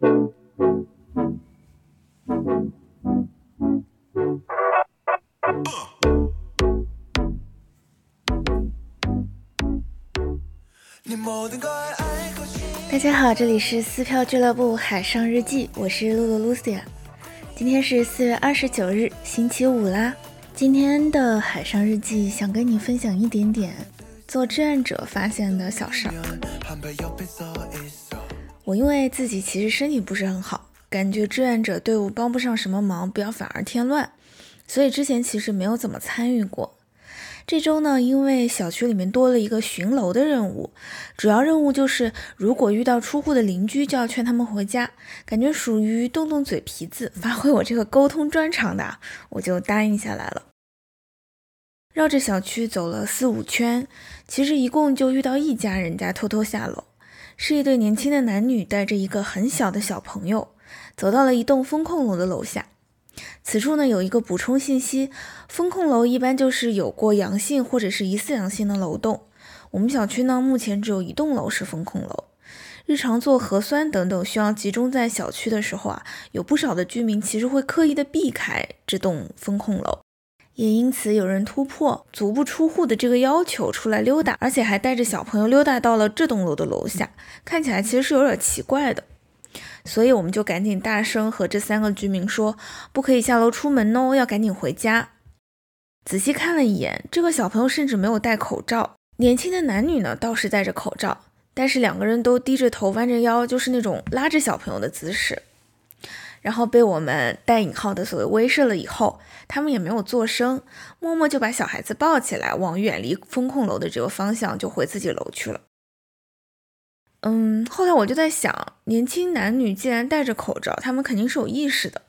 大家好，这里是撕票俱乐部海上日记，我是露露 Lucia。今天是四月二十九日，星期五啦。今天的海上日记想跟你分享一点点做志愿者发现的小事儿。我因为自己其实身体不是很好，感觉志愿者队伍帮不上什么忙，不要反而添乱，所以之前其实没有怎么参与过。这周呢，因为小区里面多了一个巡楼的任务，主要任务就是如果遇到出户的邻居，就要劝他们回家。感觉属于动动嘴皮子，发挥我这个沟通专长的，我就答应下来了。绕着小区走了四五圈，其实一共就遇到一家人家偷偷下楼，是一对年轻的男女带着一个很小的小朋友，走到了一栋风控楼的楼下。此处呢有一个补充信息，风控楼一般就是有过阳性或者是疑似阳性的楼栋。我们小区呢目前只有一栋楼是风控楼，日常做核酸等等需要集中在小区的时候啊，有不少的居民其实会刻意的避开这栋风控楼。也因此，有人突破足不出户的这个要求出来溜达，而且还带着小朋友溜达到了这栋楼的楼下，看起来其实是有点奇怪的。所以我们就赶紧大声和这三个居民说，不可以下楼出门哦，要赶紧回家。仔细看了一眼，这个小朋友甚至没有戴口罩，年轻的男女呢倒是戴着口罩，但是两个人都低着头弯着腰，就是那种拉着小朋友的姿势。然后被我们带引号的所谓威慑了以后，他们也没有做声，默默就把小孩子抱起来，往远离风控楼的这个方向就回自己楼去了。嗯，后来我就在想，年轻男女既然戴着口罩，他们肯定是有意识的，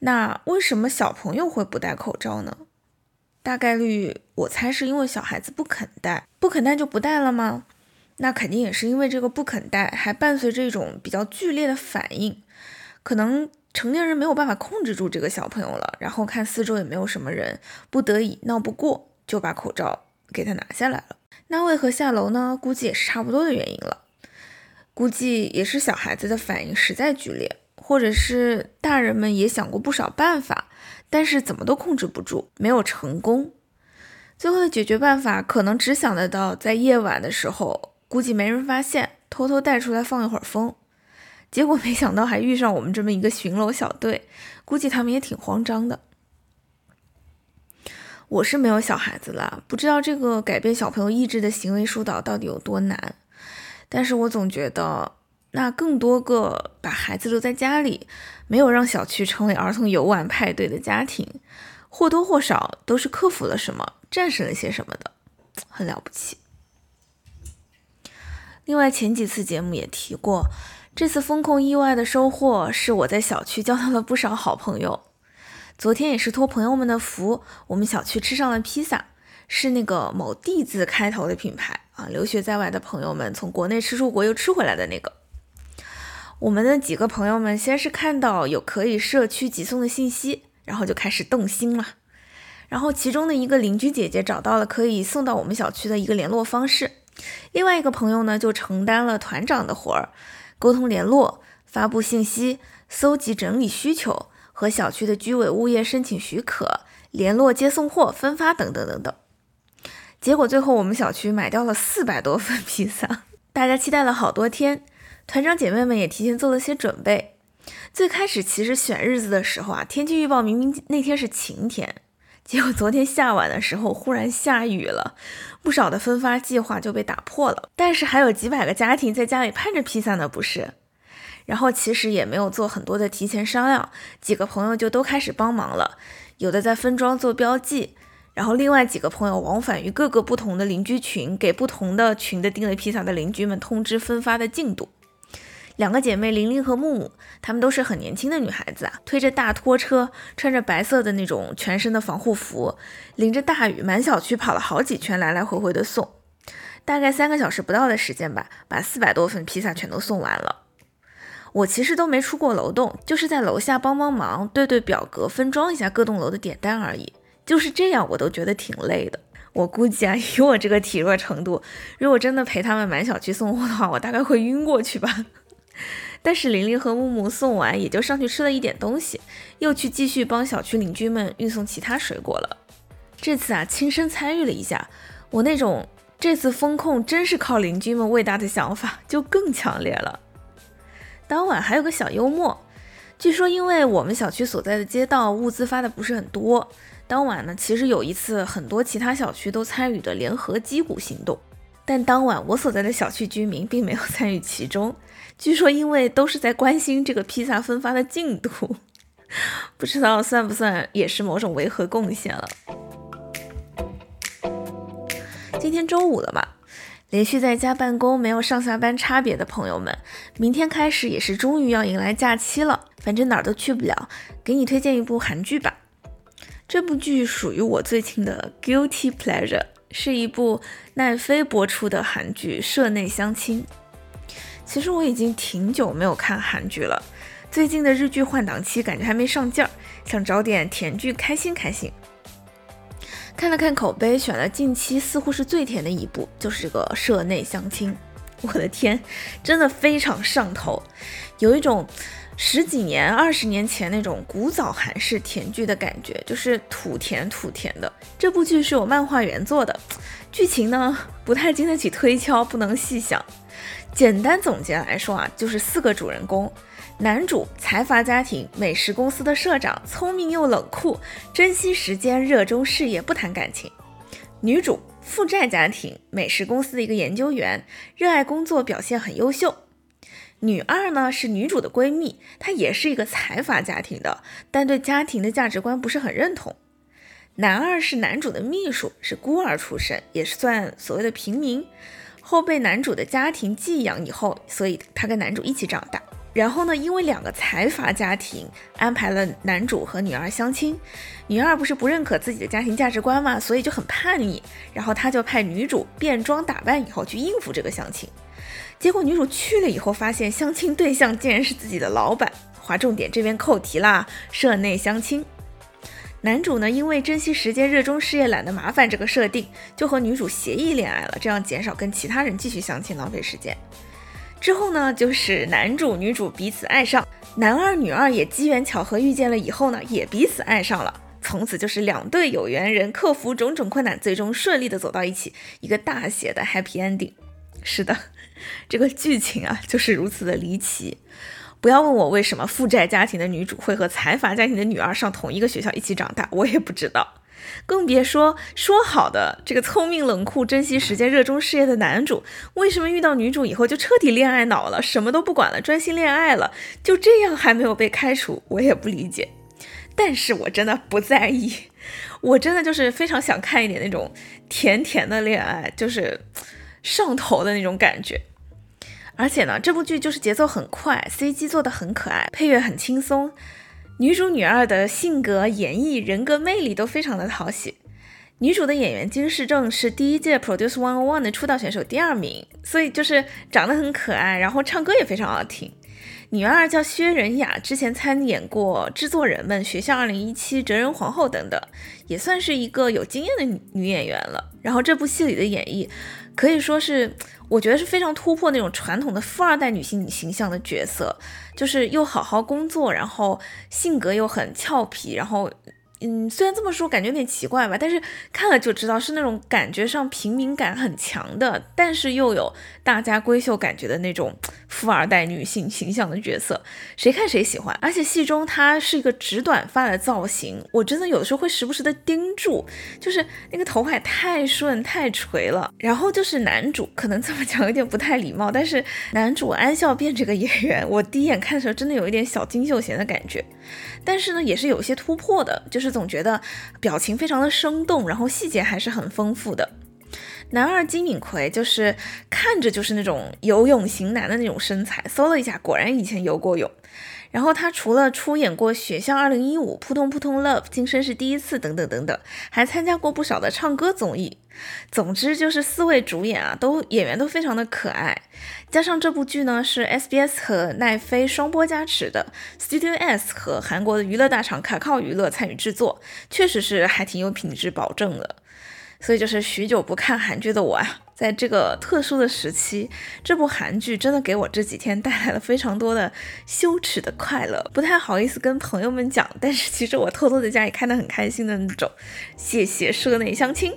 那为什么小朋友会不戴口罩呢？大概率我猜是因为小孩子不肯戴，不肯戴就不戴了吗？那肯定也是因为这个不肯戴，还伴随着一种比较剧烈的反应，可能。成年人没有办法控制住这个小朋友了，然后看四周也没有什么人，不得已闹不过就把口罩给他拿下来了。那为何下楼呢？估计也是差不多的原因了。估计也是小孩子的反应实在剧烈，或者是大人们也想过不少办法，但是怎么都控制不住，没有成功。最后的解决办法可能只想得到在夜晚的时候，估计没人发现，偷偷带出来放一会儿风。结果没想到还遇上我们这么一个巡逻小队，估计他们也挺慌张的。我是没有小孩子了，不知道这个改变小朋友意志的行为疏导到底有多难。但是我总觉得，那更多个把孩子留在家里，没有让小区成为儿童游玩派对的家庭，或多或少都是克服了什么，战胜了些什么的，很了不起。另外前几次节目也提过。这次风控意外的收获是我在小区交到了不少好朋友。昨天也是托朋友们的福，我们小区吃上了披萨，是那个某 D 字开头的品牌啊。留学在外的朋友们从国内吃出国又吃回来的那个。我们的几个朋友们先是看到有可以社区急送的信息，然后就开始动心了。然后其中的一个邻居姐姐找到了可以送到我们小区的一个联络方式，另外一个朋友呢就承担了团长的活儿。沟通联络、发布信息、搜集整理需求和小区的居委物业申请许可、联络接送货、分发等等等等。结果最后我们小区买掉了四百多份披萨，大家期待了好多天，团长姐妹们也提前做了些准备。最开始其实选日子的时候啊，天气预报明明那天是晴天。结果昨天下晚的时候忽然下雨了，不少的分发计划就被打破了。但是还有几百个家庭在家里盼着披萨呢，不是？然后其实也没有做很多的提前商量，几个朋友就都开始帮忙了。有的在分装做标记，然后另外几个朋友往返于各个不同的邻居群，给不同的群的订了披萨的邻居们通知分发的进度。两个姐妹玲玲和木木，她们都是很年轻的女孩子啊，推着大拖车，穿着白色的那种全身的防护服，淋着大雨，满小区跑了好几圈，来来回回的送，大概三个小时不到的时间吧，把四百多份披萨全都送完了。我其实都没出过楼栋，就是在楼下帮帮忙，对对表格，分装一下各栋楼的点单而已。就是这样，我都觉得挺累的。我估计啊，以我这个体弱程度，如果真的陪他们满小区送货的话，我大概会晕过去吧。但是玲玲和木木送完，也就上去吃了一点东西，又去继续帮小区邻居们运送其他水果了。这次啊，亲身参与了一下，我那种这次风控真是靠邻居们喂大的想法就更强烈了。当晚还有个小幽默，据说因为我们小区所在的街道物资发的不是很多，当晚呢，其实有一次很多其他小区都参与的联合击鼓行动。但当晚我所在的小区居民并没有参与其中，据说因为都是在关心这个披萨分发的进度，不知道算不算也是某种维和贡献了。今天周五了嘛，连续在家办公没有上下班差别的朋友们，明天开始也是终于要迎来假期了，反正哪儿都去不了，给你推荐一部韩剧吧。这部剧属于我最近的 guilty pleasure。是一部奈飞播出的韩剧《社内相亲》。其实我已经挺久没有看韩剧了，最近的日剧换档期感觉还没上劲儿，想找点甜剧开心开心。看了看口碑，选了近期似乎是最甜的一部，就是这个《社内相亲》。我的天，真的非常上头，有一种。十几年、二十年前那种古早韩式甜剧的感觉，就是土甜土甜的。这部剧是有漫画原作的，剧情呢不太经得起推敲，不能细想。简单总结来说啊，就是四个主人公：男主财阀家庭美食公司的社长，聪明又冷酷，珍惜时间，热衷事业，不谈感情；女主负债家庭美食公司的一个研究员，热爱工作，表现很优秀。女二呢是女主的闺蜜，她也是一个财阀家庭的，但对家庭的价值观不是很认同。男二是男主的秘书，是孤儿出身，也是算所谓的平民，后被男主的家庭寄养以后，所以他跟男主一起长大。然后呢，因为两个财阀家庭安排了男主和女二相亲，女二不是不认可自己的家庭价值观嘛，所以就很叛逆，然后他就派女主变装打扮以后去应付这个相亲。结果女主去了以后，发现相亲对象竟然是自己的老板。划重点，这边扣题啦，社内相亲。男主呢，因为珍惜时间、热衷事业、懒得麻烦这个设定，就和女主协议恋爱了，这样减少跟其他人继续相亲，浪费时间。之后呢，就是男主女主彼此爱上，男二女二也机缘巧合遇见了以后呢，也彼此爱上了，从此就是两对有缘人，克服种种困难，最终顺利的走到一起，一个大写的 happy ending。是的。这个剧情啊，就是如此的离奇。不要问我为什么负债家庭的女主会和财阀家庭的女儿上同一个学校一起长大，我也不知道。更别说说好的这个聪明冷酷、珍惜时间、热衷事业的男主，为什么遇到女主以后就彻底恋爱脑了，什么都不管了，专心恋爱了，就这样还没有被开除，我也不理解。但是我真的不在意，我真的就是非常想看一点那种甜甜的恋爱，就是。上头的那种感觉，而且呢，这部剧就是节奏很快，CG 做的很可爱，配乐很轻松，女主女二的性格、演绎、人格魅力都非常的讨喜。女主的演员金世正是第一届 Produce One One 的出道选手第二名，所以就是长得很可爱，然后唱歌也非常好听。女二叫薛仁雅，之前参演过《制作人们》《学校二零一七》《哲人皇后》等等，也算是一个有经验的女演员了。然后这部戏里的演绎。可以说是，我觉得是非常突破那种传统的富二代女性形象的角色，就是又好好工作，然后性格又很俏皮，然后。嗯，虽然这么说感觉有点奇怪吧，但是看了就知道是那种感觉上平民感很强的，但是又有大家闺秀感觉的那种富二代女性形象的角色，谁看谁喜欢。而且戏中她是一个直短发的造型，我真的有的时候会时不时的盯住，就是那个头发太顺太垂了。然后就是男主，可能这么讲有点不太礼貌，但是男主安孝变这个演员，我第一眼看的时候真的有一点小金秀贤的感觉，但是呢也是有些突破的，就是。总觉得表情非常的生动，然后细节还是很丰富的。男二金敏奎就是看着就是那种游泳型男的那种身材，搜了一下，果然以前游过泳。然后他除了出演过《雪校二零一五》《扑通扑通 Love》《今生是第一次》等等等等，还参加过不少的唱歌综艺。总之就是四位主演啊，都演员都非常的可爱。加上这部剧呢是 SBS 和奈飞双播加持的，Studio S 和韩国的娱乐大厂卡靠娱乐参与制作，确实是还挺有品质保证的。所以就是许久不看韩剧的我啊，在这个特殊的时期，这部韩剧真的给我这几天带来了非常多的羞耻的快乐，不太好意思跟朋友们讲，但是其实我偷偷在家里看得很开心的那种。谢谢社内相亲。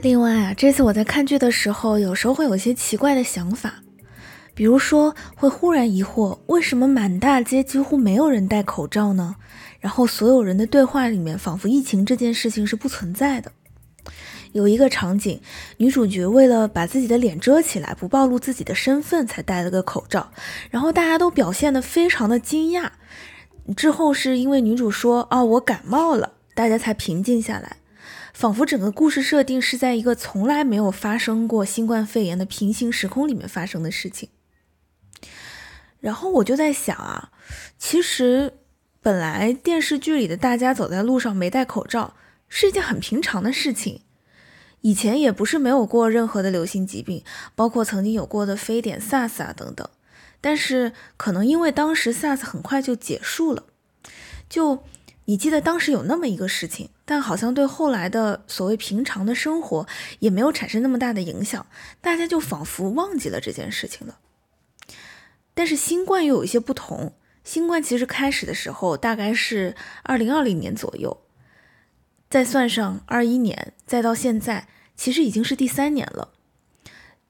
另外啊，这次我在看剧的时候，有时候会有些奇怪的想法。比如说，会忽然疑惑，为什么满大街几乎没有人戴口罩呢？然后所有人的对话里面，仿佛疫情这件事情是不存在的。有一个场景，女主角为了把自己的脸遮起来，不暴露自己的身份，才戴了个口罩。然后大家都表现得非常的惊讶。之后是因为女主说：“哦，我感冒了”，大家才平静下来。仿佛整个故事设定是在一个从来没有发生过新冠肺炎的平行时空里面发生的事情。然后我就在想啊，其实本来电视剧里的大家走在路上没戴口罩是一件很平常的事情，以前也不是没有过任何的流行疾病，包括曾经有过的非典、SARS 啊等等。但是可能因为当时 SARS 很快就结束了，就你记得当时有那么一个事情，但好像对后来的所谓平常的生活也没有产生那么大的影响，大家就仿佛忘记了这件事情了。但是新冠又有一些不同。新冠其实开始的时候大概是二零二零年左右，再算上二一年，再到现在，其实已经是第三年了。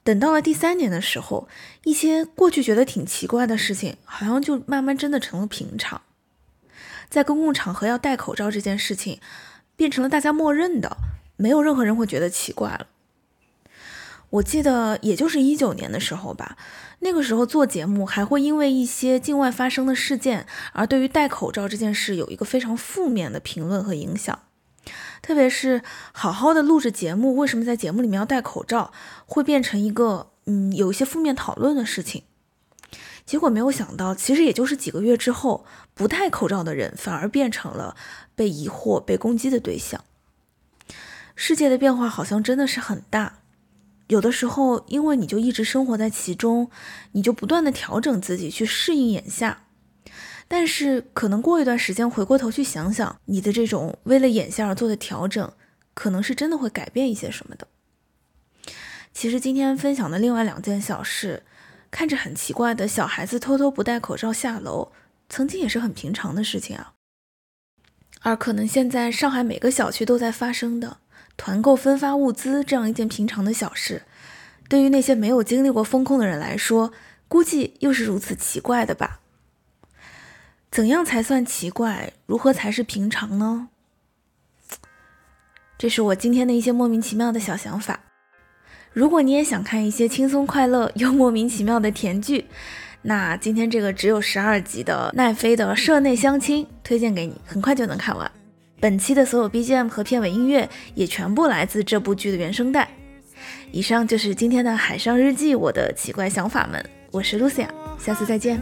等到了第三年的时候，一些过去觉得挺奇怪的事情，好像就慢慢真的成了平常。在公共场合要戴口罩这件事情，变成了大家默认的，没有任何人会觉得奇怪了。我记得也就是一九年的时候吧。那个时候做节目还会因为一些境外发生的事件，而对于戴口罩这件事有一个非常负面的评论和影响。特别是好好的录制节目，为什么在节目里面要戴口罩，会变成一个嗯有一些负面讨论的事情。结果没有想到，其实也就是几个月之后，不戴口罩的人反而变成了被疑惑、被攻击的对象。世界的变化好像真的是很大。有的时候，因为你就一直生活在其中，你就不断的调整自己去适应眼下。但是，可能过一段时间回过头去想想，你的这种为了眼下而做的调整，可能是真的会改变一些什么的。其实今天分享的另外两件小事，看着很奇怪的小孩子偷偷不戴口罩下楼，曾经也是很平常的事情啊。而可能现在上海每个小区都在发生的。团购分发物资这样一件平常的小事，对于那些没有经历过风控的人来说，估计又是如此奇怪的吧？怎样才算奇怪？如何才是平常呢？这是我今天的一些莫名其妙的小想法。如果你也想看一些轻松快乐又莫名其妙的甜剧，那今天这个只有十二集的奈飞的《社内相亲》推荐给你，很快就能看完。本期的所有 BGM 和片尾音乐也全部来自这部剧的原声带。以上就是今天的海上日记，我的奇怪想法们。我是 Lucia，下次再见。